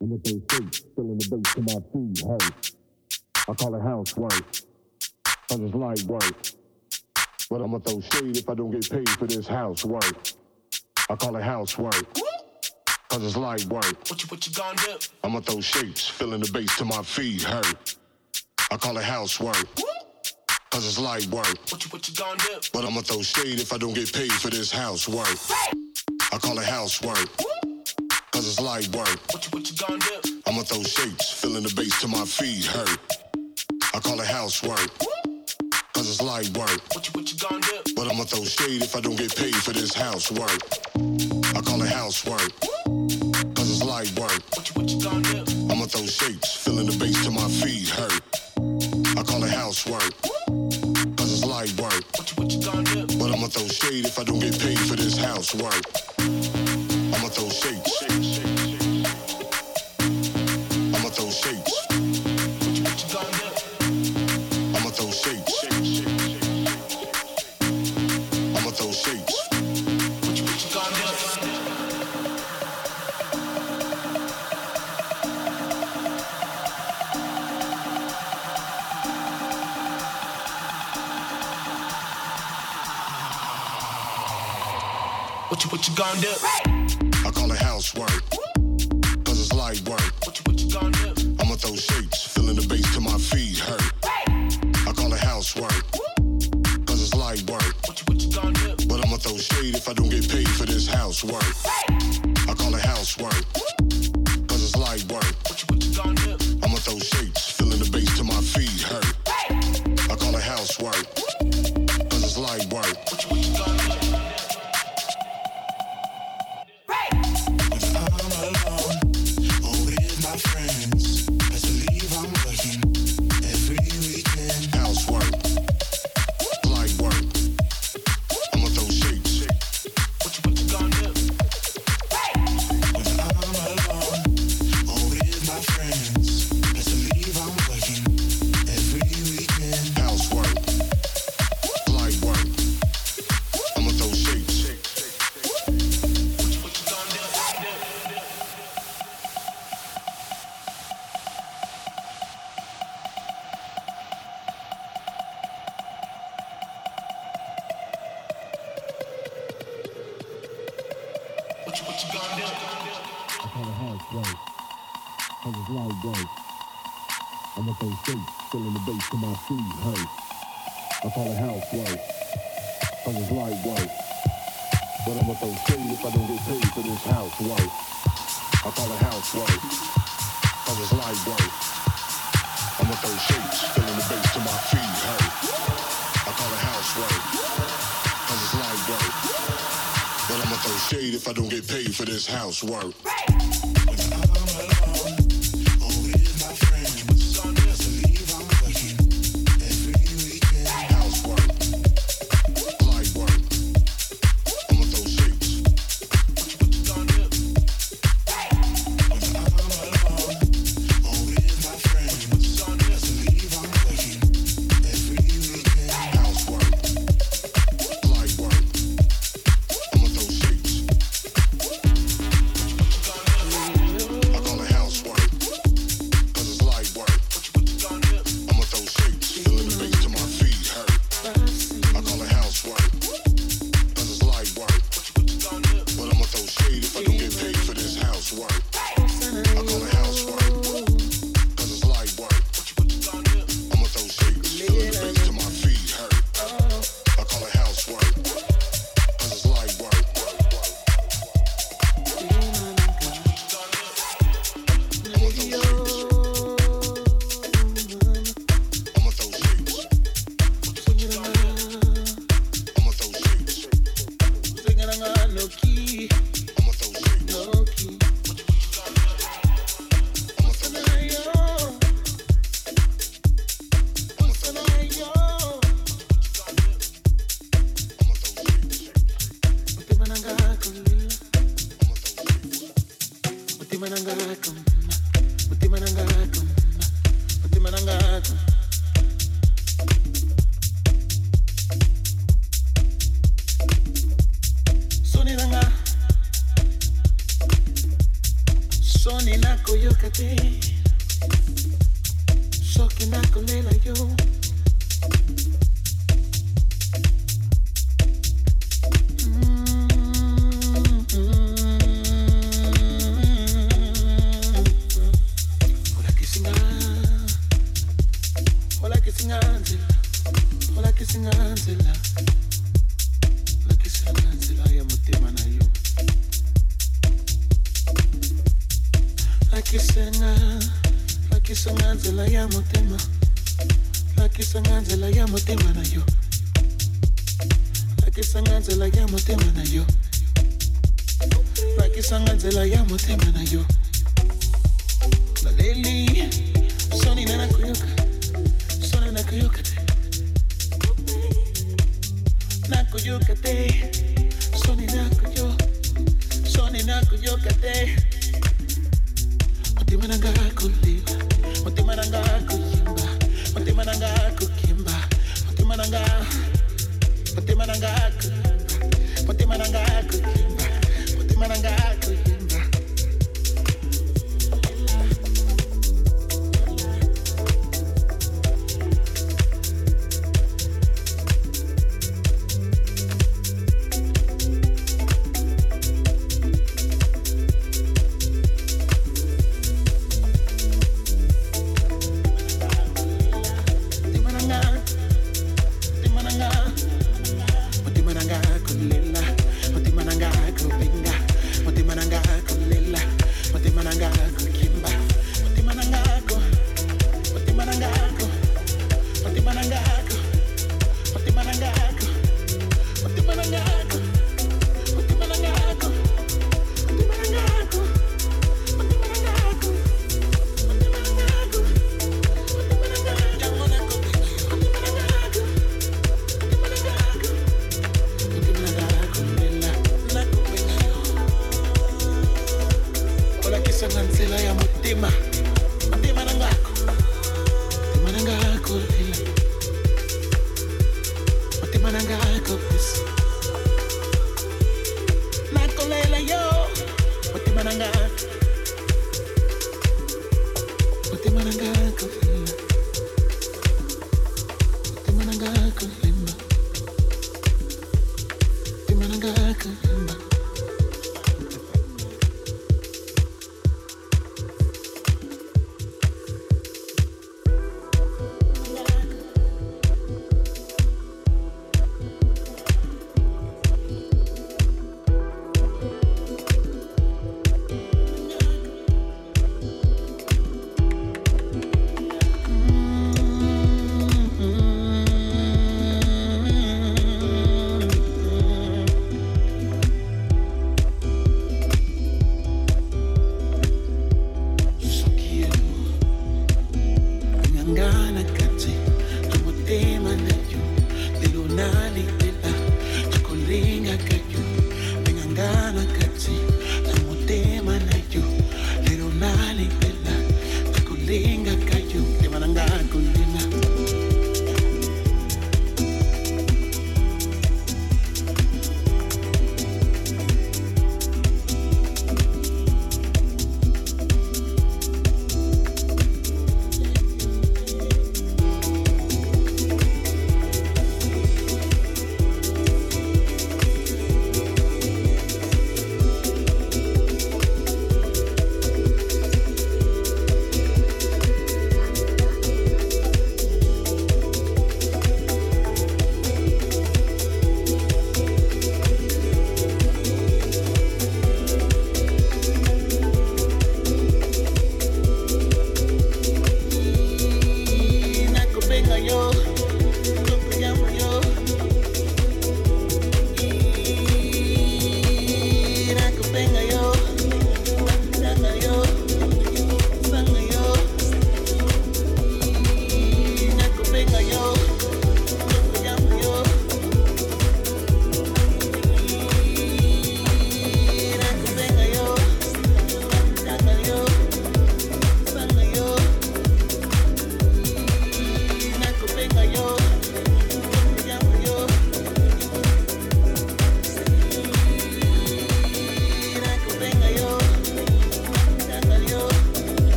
And if they shake, filling the bass to my feet, hey. I call it housework, cause it's light work. But I'ma throw shade if I don't get paid for this housework. I call it housework, cause it's light work. What you, what you gonna do? I'ma throw shapes, filling the bass to my feet, hurt. I call it housework, cause it's light work. What you, what you gonna do? But I'ma throw shade if I don't get paid for this housework. I call it housework, cause it's light work. What you, what you gonna do? I'ma throw shapes, filling the bass to my feet, hurt. I call it housework, cause it's light work. What you, what you gonna do? But I'ma throw shade if I don't get paid for this housework. I call it housework, cause it's light work. What you, what you gonna do? I'ma throw shapes, filling the bass to my feet, hurt. I call it housework, cause it's light work. What you, what you gonna do? But I'ma throw shade if I don't get paid for this housework. You, Housework.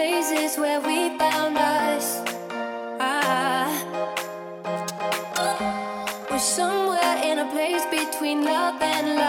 When I'm not with you, I'm not me.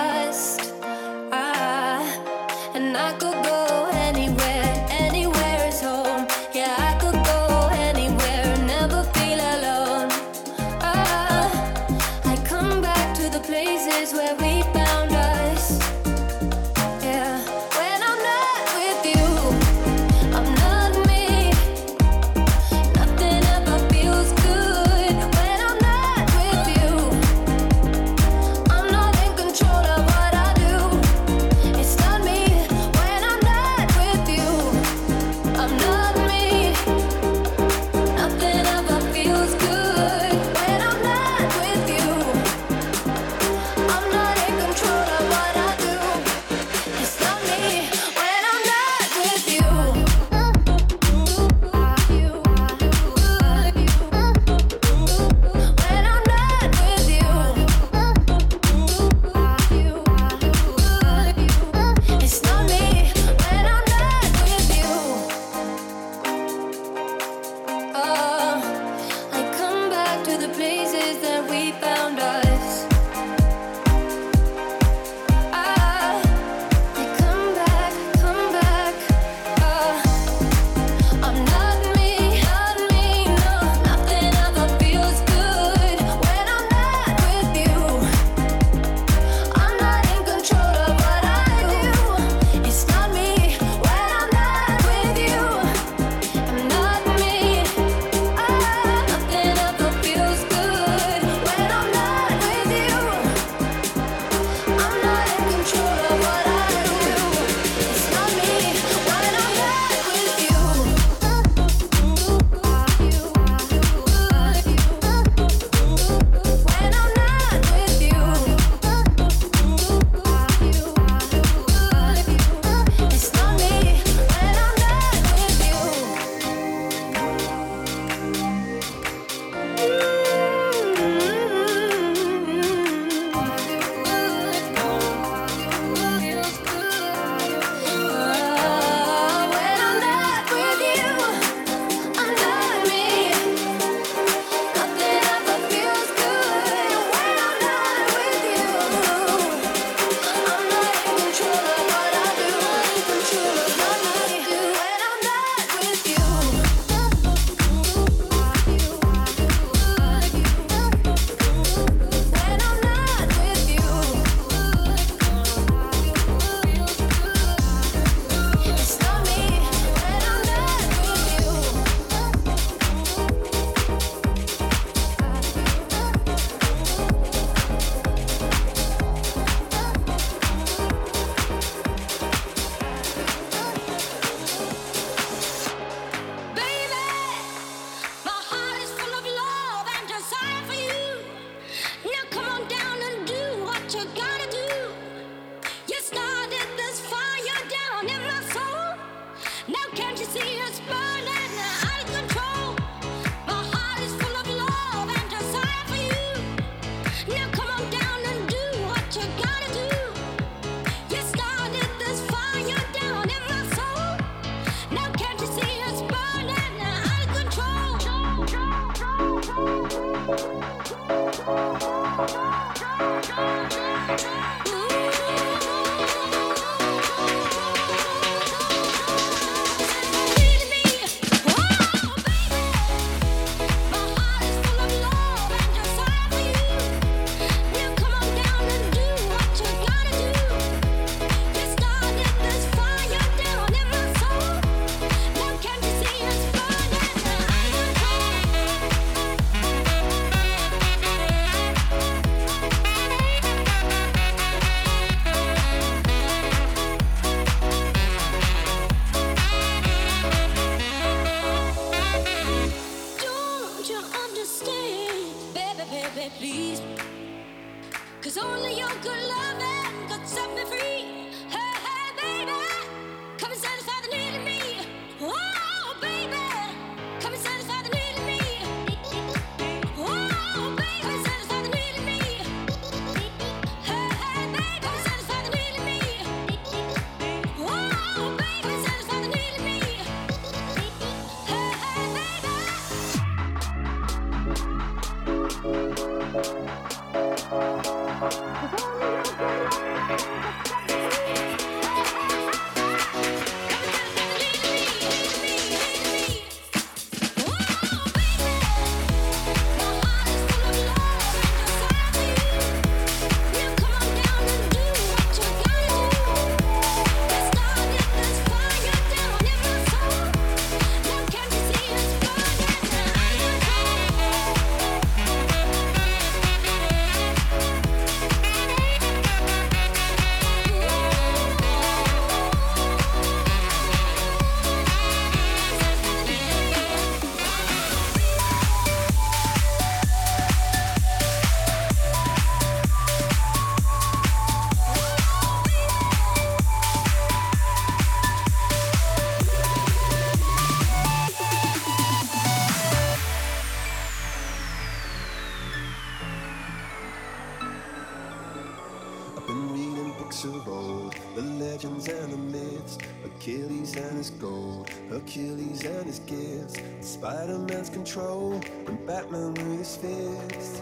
Told, the legends and the myths, Achilles and his gold, Hercules and his gifts, Spider-Man's control, and Batman with his fists.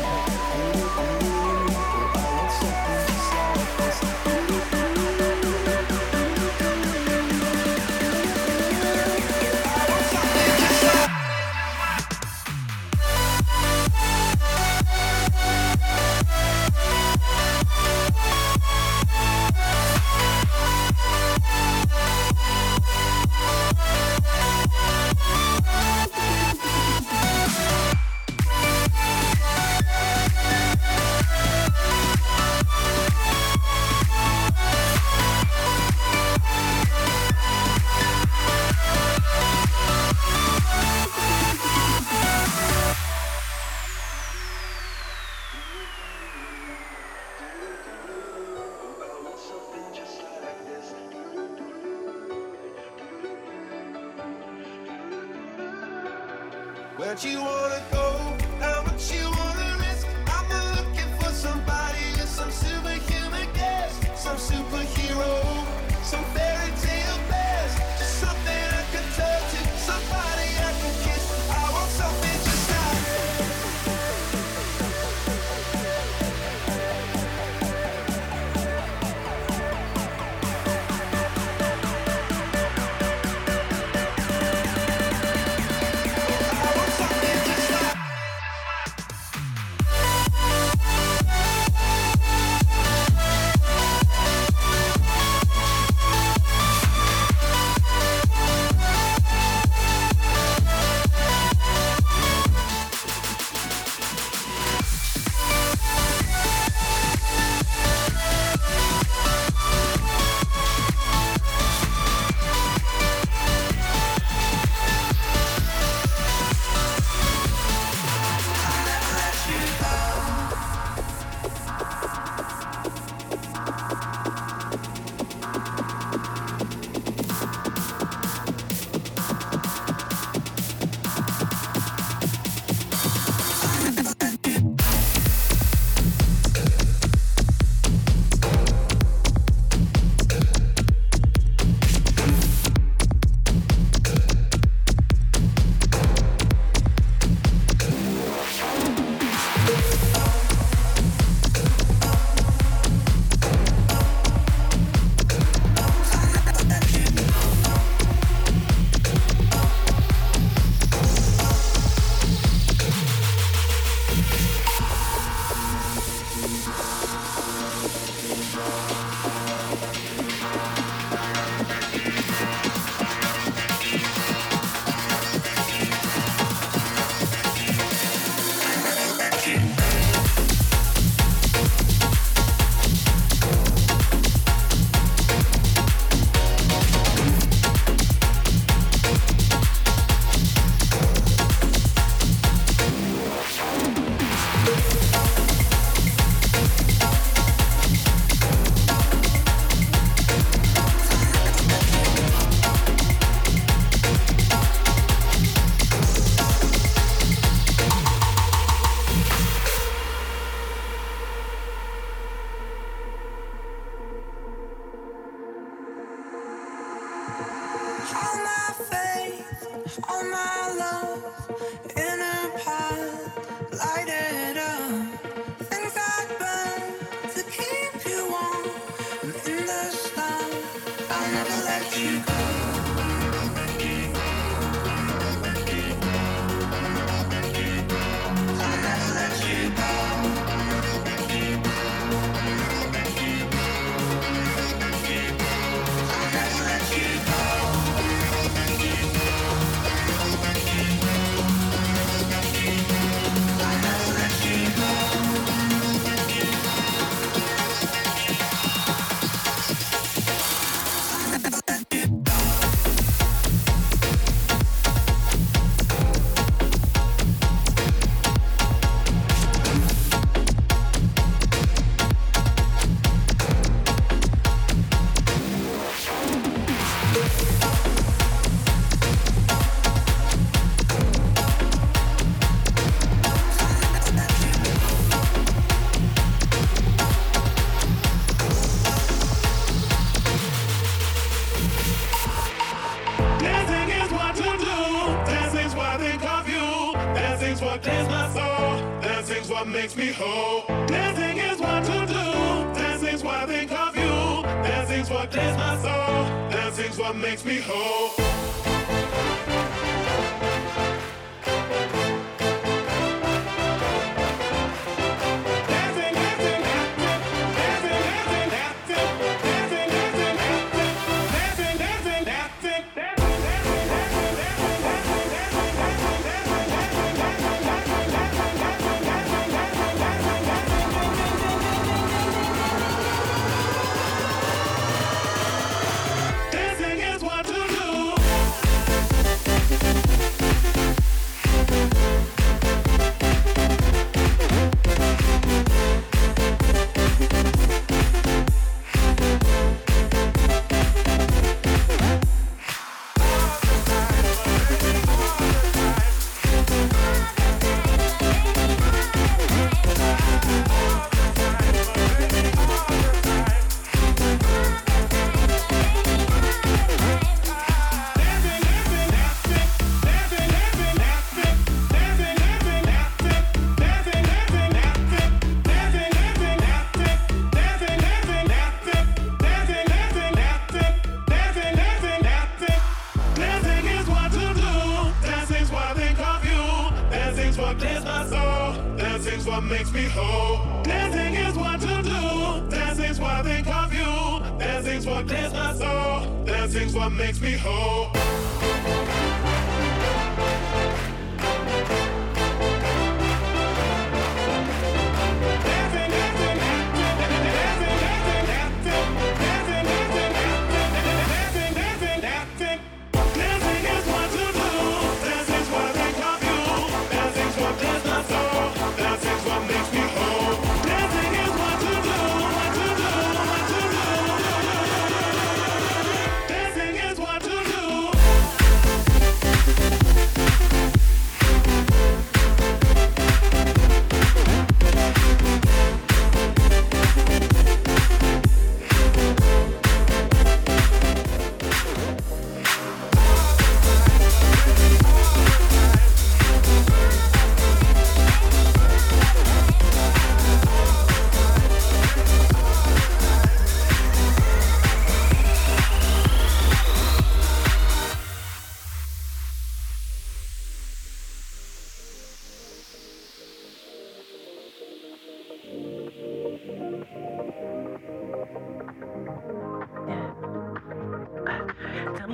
All my love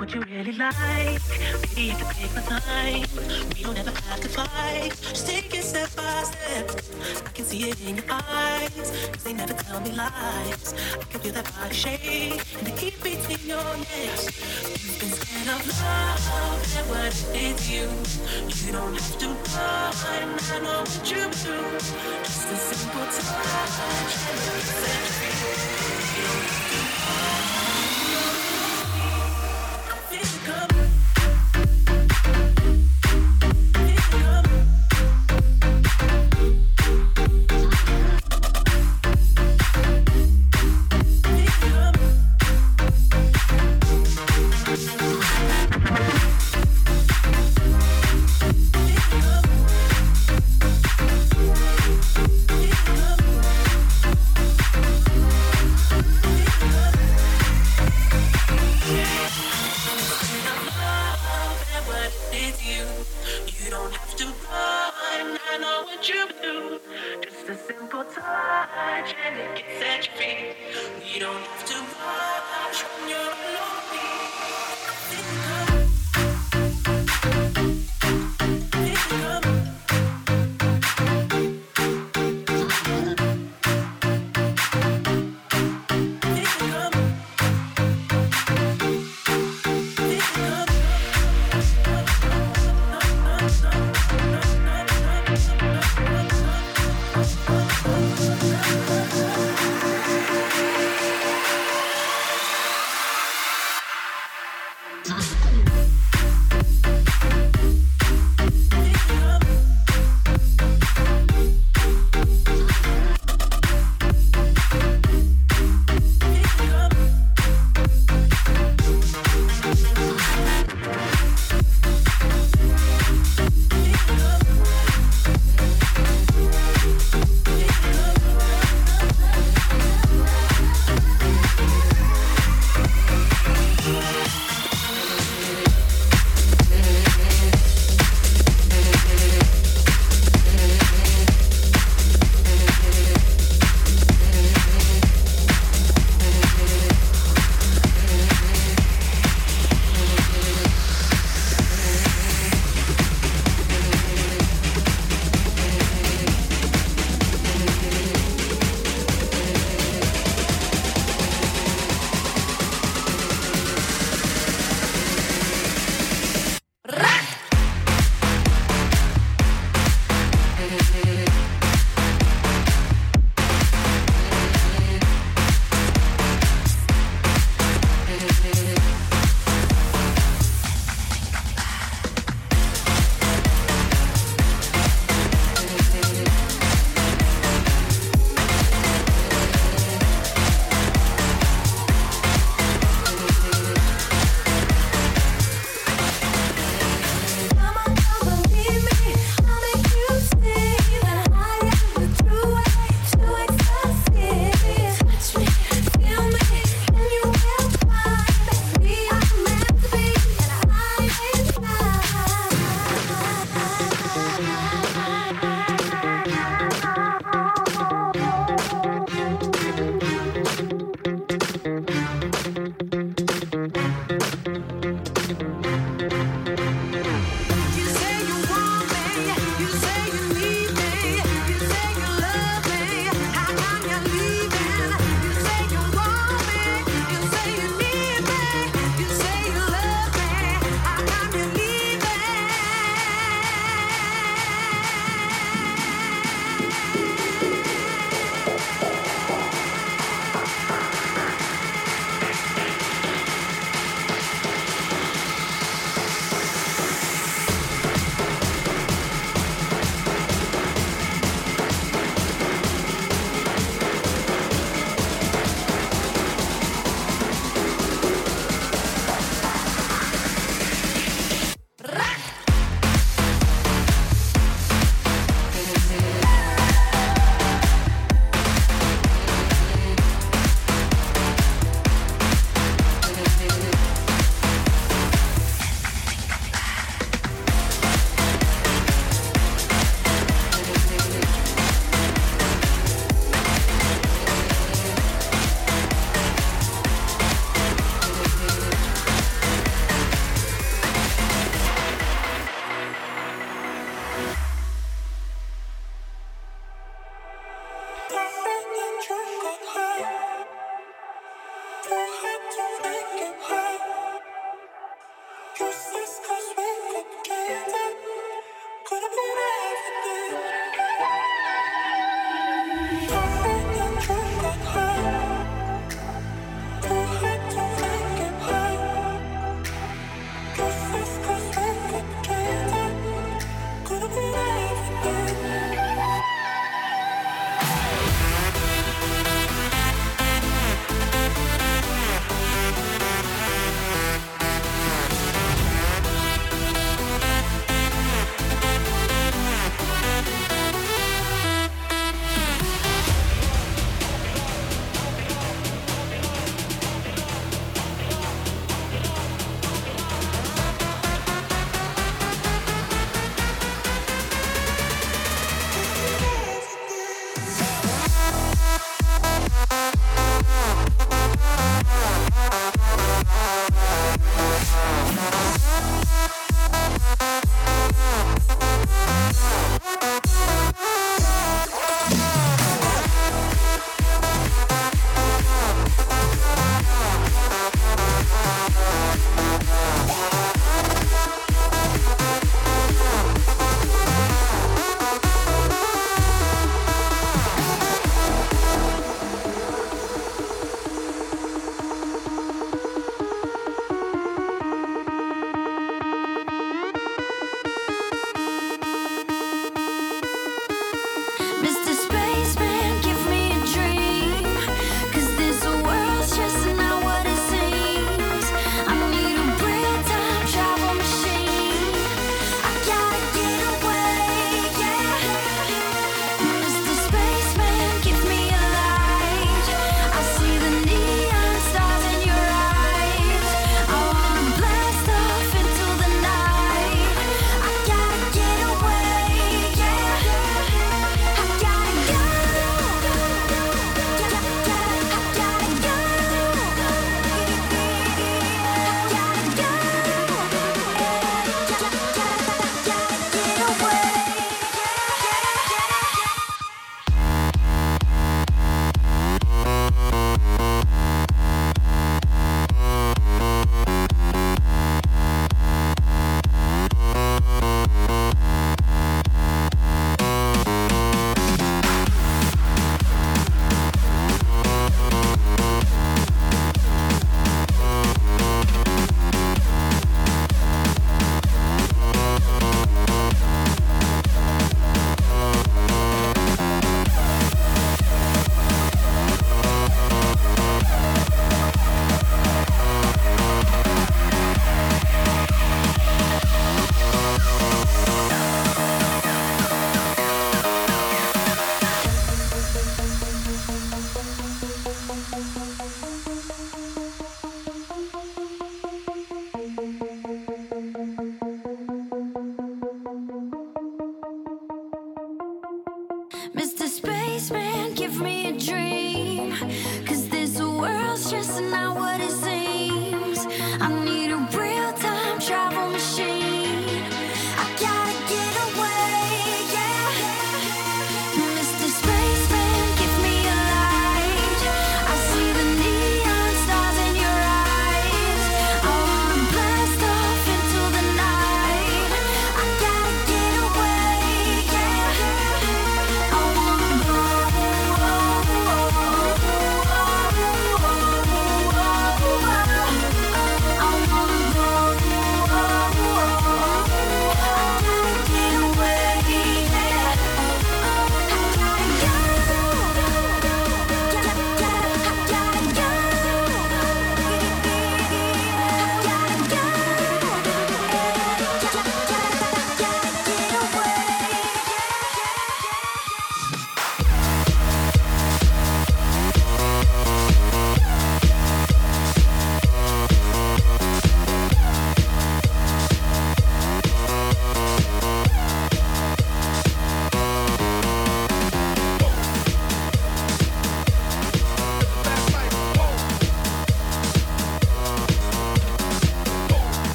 what you really like. Baby, you can take my time. We don't ever have to fight. Just take it step by step. I can see it in your eyes. Cause they never tell me lies. I can feel that body shake and the heat between your legs. You've been scared of love and what it is you. You don't have to run. I know what you do. Just a simple touch and it's sets. You don't have to.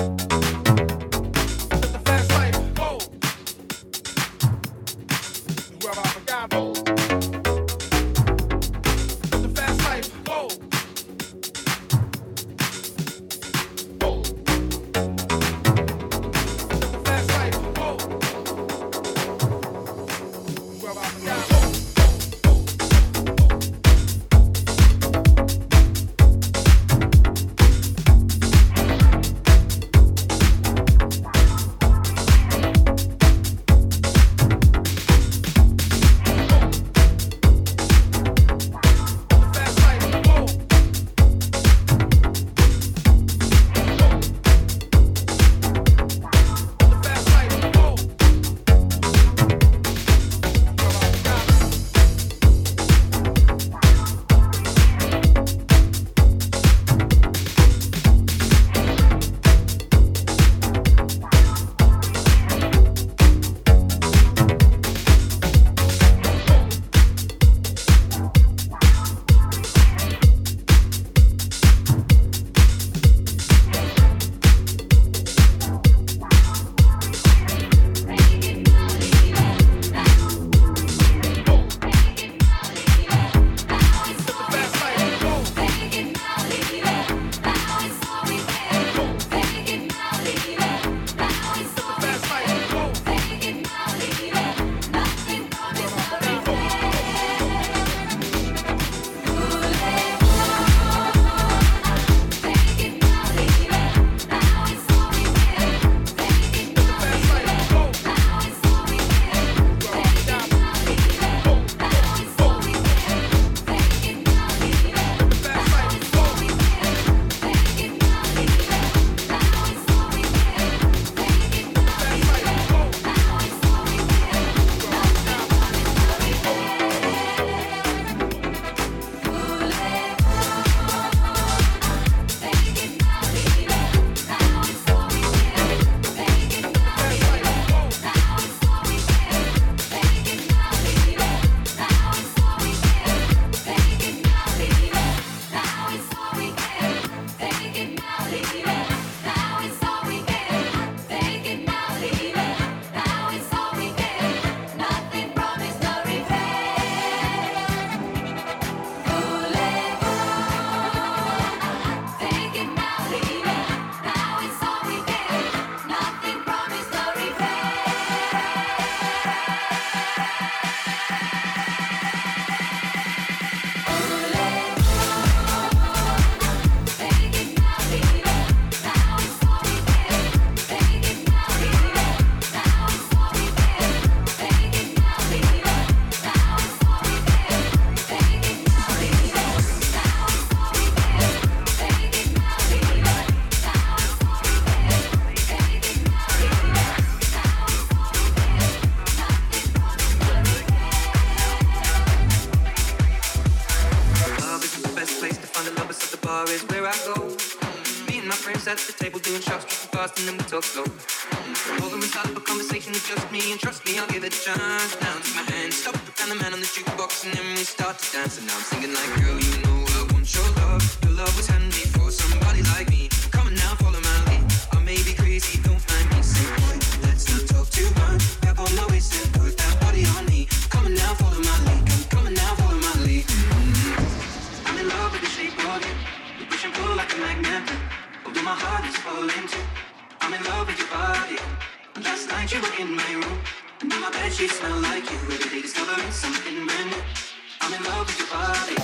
you love with your body.